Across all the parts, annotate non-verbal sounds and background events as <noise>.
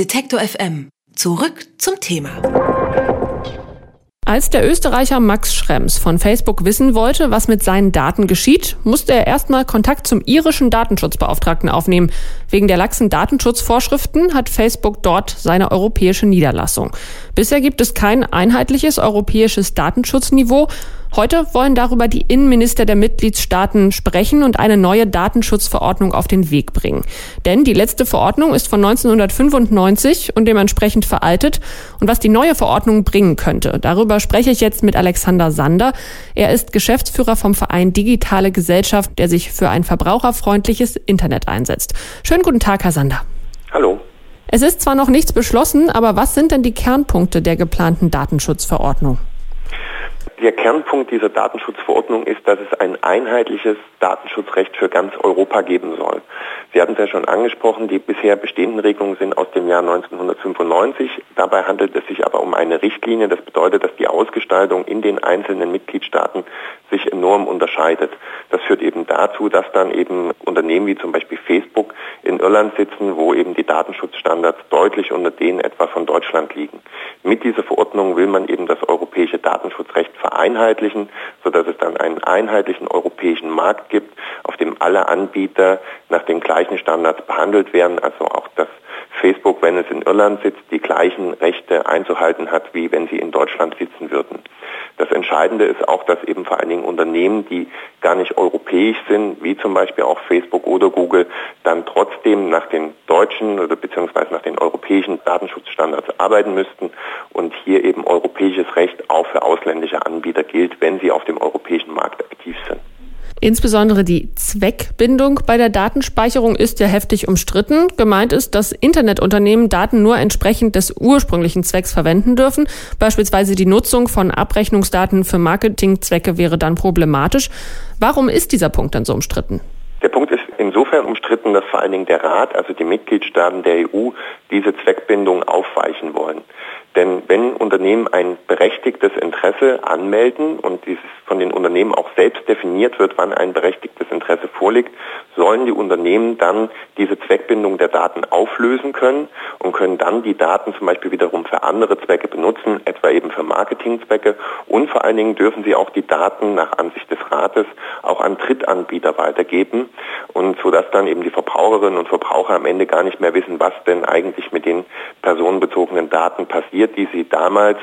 Detektor FM. Zurück zum Thema. Als der Österreicher Max Schrems von Facebook wissen wollte, was mit seinen Daten geschieht, musste er erstmal Kontakt zum irischen Datenschutzbeauftragten aufnehmen. Wegen der laxen Datenschutzvorschriften hat Facebook dort seine europäische Niederlassung. Bisher gibt es kein einheitliches europäisches Datenschutzniveau. Heute wollen darüber die Innenminister der Mitgliedstaaten sprechen und eine neue Datenschutzverordnung auf den Weg bringen. Denn die letzte Verordnung ist von 1995 und dementsprechend veraltet. Und was die neue Verordnung bringen könnte, darüber spreche ich jetzt mit Alexander Sander. Er ist Geschäftsführer vom Verein Digitale Gesellschaft, der sich für ein verbraucherfreundliches Internet einsetzt. Schönen guten Tag, Herr Sander. Hallo. Es ist zwar noch nichts beschlossen, aber was sind denn die Kernpunkte der geplanten Datenschutzverordnung? Der Kernpunkt dieser Datenschutzverordnung ist, dass es ein einheitliches Datenschutzrecht für ganz Europa geben soll. Sie hatten es ja schon angesprochen, die bisher bestehenden Regelungen sind aus dem Jahr 1995. Dabei handelt es sich aber um eine Richtlinie. Das bedeutet, dass die Ausgestaltung in den einzelnen Mitgliedstaaten sich enorm unterscheidet. Das führt eben dazu, dass dann eben Unternehmen wie zum Beispiel Facebook in Irland sitzen, wo eben die Datenschutzstandards deutlich unter denen etwa von Deutschland liegen. Mit dieser Verordnung will man eben das europäische Datenschutzrecht vereinheitlichen, sodass es dann einen einheitlichen europäischen Markt gibt, auf dem alle Anbieter nach den gleichen Standards behandelt werden, also auch das Facebook, wenn es in Irland sitzt, die gleichen Rechte einzuhalten hat, wie wenn sie in Deutschland sitzen würden. Das Entscheidende ist auch, dass eben vor allen Dingen Unternehmen, die gar nicht europäisch sind, wie zum Beispiel auch Facebook oder Google, dann trotzdem nach den deutschen oder beziehungsweise nach den europäischen Datenschutzstandards arbeiten müssten und hier eben europäisches Recht auch für ausländische Anbieter gilt, wenn sie auf dem europäischen Markt aktiv sind. Insbesondere die Zweckbindung bei der Datenspeicherung ist ja heftig umstritten. Gemeint ist, dass Internetunternehmen Daten nur entsprechend des ursprünglichen Zwecks verwenden dürfen. Beispielsweise die Nutzung von Abrechnungsdaten für Marketingzwecke wäre dann problematisch. Warum ist dieser Punkt dann so umstritten? Der Punkt ist insofern umstritten, dass vor allen Dingen der Rat, also die Mitgliedstaaten der EU, diese Zweckbindung aufweichen wollen. Denn wenn Unternehmen ein berechtigtes Interesse anmelden und dieses von den Unternehmen auch selbst definiert wird, wann ein berechtigtes Interesse vorliegt, sollen die Unternehmen dann diese Zweckbindung der Daten auflösen können und können dann die Daten zum Beispiel wiederum für andere Zwecke benutzen, etwa eben für Marketingzwecke. Und vor allen Dingen dürfen sie auch die Daten nach Ansicht des Rates auch an Drittanbieter weitergeben und sodass dann eben die Verbraucherinnen und Verbraucher am Ende gar nicht mehr wissen, was denn eigentlich mit den personenbezogenen Daten passiert, die sie damals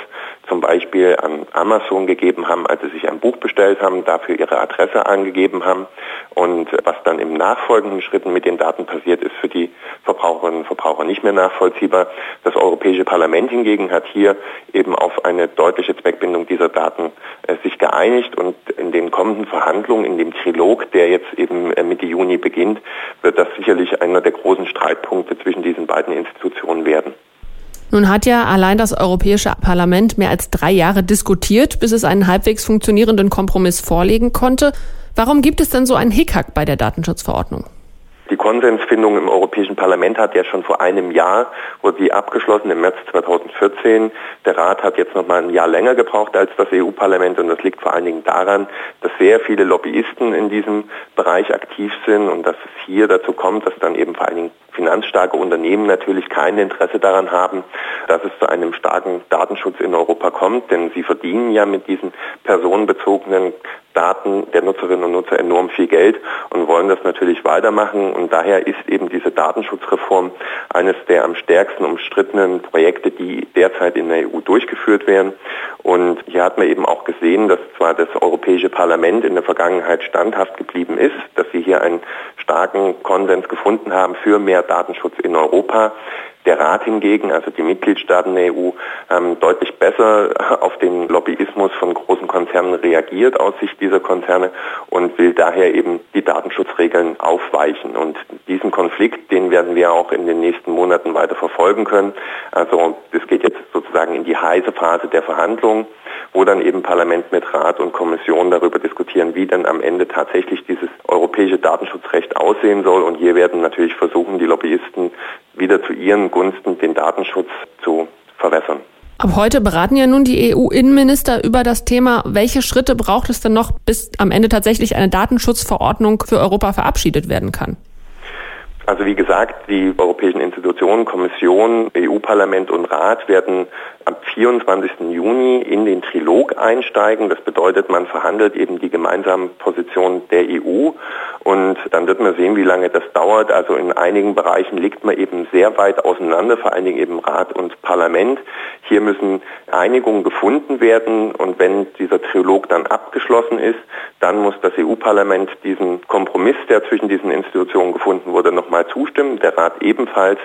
zum Beispiel an Amazon gegeben haben, als sie sich ein Buch bestellt haben, dafür ihre Adresse angegeben haben. Und was dann im nachfolgenden Schritten mit den Daten passiert, ist für die Verbraucherinnen und Verbraucher nicht mehr nachvollziehbar. Das Europäische Parlament hingegen hat hier eben auf eine deutliche Zweckbindung dieser Daten äh, sich geeinigt und in den kommenden Verhandlungen, in dem Trilog, der jetzt eben äh, Mitte Juni beginnt, wird das sicherlich einer der großen Streitpunkte zwischen diesen beiden Institutionen werden. Nun hat ja allein das Europäische Parlament mehr als drei Jahre diskutiert, bis es einen halbwegs funktionierenden Kompromiss vorlegen konnte. Warum gibt es denn so einen Hickhack bei der Datenschutzverordnung? Die Konsensfindung im Europäischen Parlament hat ja schon vor einem Jahr, wurde die abgeschlossen im März 2014. Der Rat hat jetzt noch mal ein Jahr länger gebraucht als das EU-Parlament und das liegt vor allen Dingen daran, dass sehr viele Lobbyisten in diesem Bereich aktiv sind und dass es hier dazu kommt, dass dann eben vor allen Dingen finanzstarke Unternehmen natürlich kein Interesse daran haben, dass es zu einem starken Datenschutz in Europa kommt, denn sie verdienen ja mit diesen personenbezogenen Daten der Nutzerinnen und Nutzer enorm viel Geld und wollen das natürlich weitermachen. Und daher ist eben diese Datenschutzreform eines der am stärksten umstrittenen Projekte, die derzeit in der EU durchgeführt werden. Und hier hat man eben auch gesehen, dass zwar das Europäische Parlament in der Vergangenheit standhaft geblieben ist, dass sie hier einen starken Konsens gefunden haben für mehr Datenschutz in Europa. Der Rat hingegen, also die Mitgliedstaaten der EU, haben deutlich besser <laughs> auf den Lobbyismus von großen Konzernen reagiert aus Sicht dieser Konzerne und will daher eben die Datenschutzregeln aufweichen. Und diesen Konflikt, den werden wir auch in den nächsten Monaten weiter verfolgen können. Also es geht jetzt sozusagen in die heiße Phase der Verhandlungen wo dann eben Parlament mit Rat und Kommission darüber diskutieren, wie dann am Ende tatsächlich dieses europäische Datenschutzrecht aussehen soll. Und hier werden natürlich versuchen, die Lobbyisten wieder zu ihren Gunsten den Datenschutz zu verwässern. Ab heute beraten ja nun die EU-Innenminister über das Thema, welche Schritte braucht es denn noch, bis am Ende tatsächlich eine Datenschutzverordnung für Europa verabschiedet werden kann? Also wie gesagt, die europäischen Institutionen, Kommission, EU-Parlament und Rat werden am 24. Juni in den Trilog einsteigen. Das bedeutet, man verhandelt eben die gemeinsamen Positionen der EU und dann wird man sehen, wie lange das dauert. Also in einigen Bereichen liegt man eben sehr weit auseinander, vor allen Dingen eben Rat und Parlament. Hier müssen Einigungen gefunden werden und wenn dieser Trilog dann abgeschlossen ist, dann muss das EU-Parlament diesen Kompromiss, der zwischen diesen Institutionen gefunden wurde, nochmal zustimmen, der Rat ebenfalls.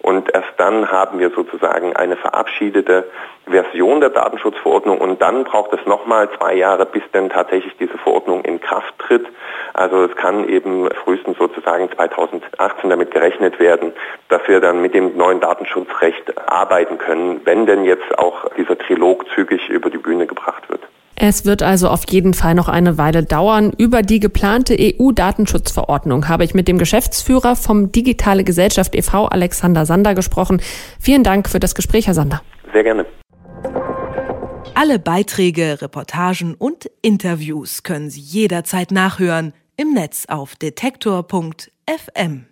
Und erst dann haben wir sozusagen eine verabschiedete Version der Datenschutzverordnung und dann braucht es nochmal zwei Jahre, bis denn tatsächlich diese Verordnung in Kraft tritt. Also es kann eben frühestens sozusagen 2018 damit gerechnet werden, dass wir dann mit dem neuen Datenschutzrecht arbeiten können, wenn denn jetzt auch dieser Trilog zügig über die Bühne gebracht wird. Es wird also auf jeden Fall noch eine Weile dauern. Über die geplante EU-Datenschutzverordnung habe ich mit dem Geschäftsführer vom Digitale Gesellschaft e.V. Alexander Sander gesprochen. Vielen Dank für das Gespräch, Herr Sander. Sehr gerne. Alle Beiträge, Reportagen und Interviews können Sie jederzeit nachhören im Netz auf detektor.fm.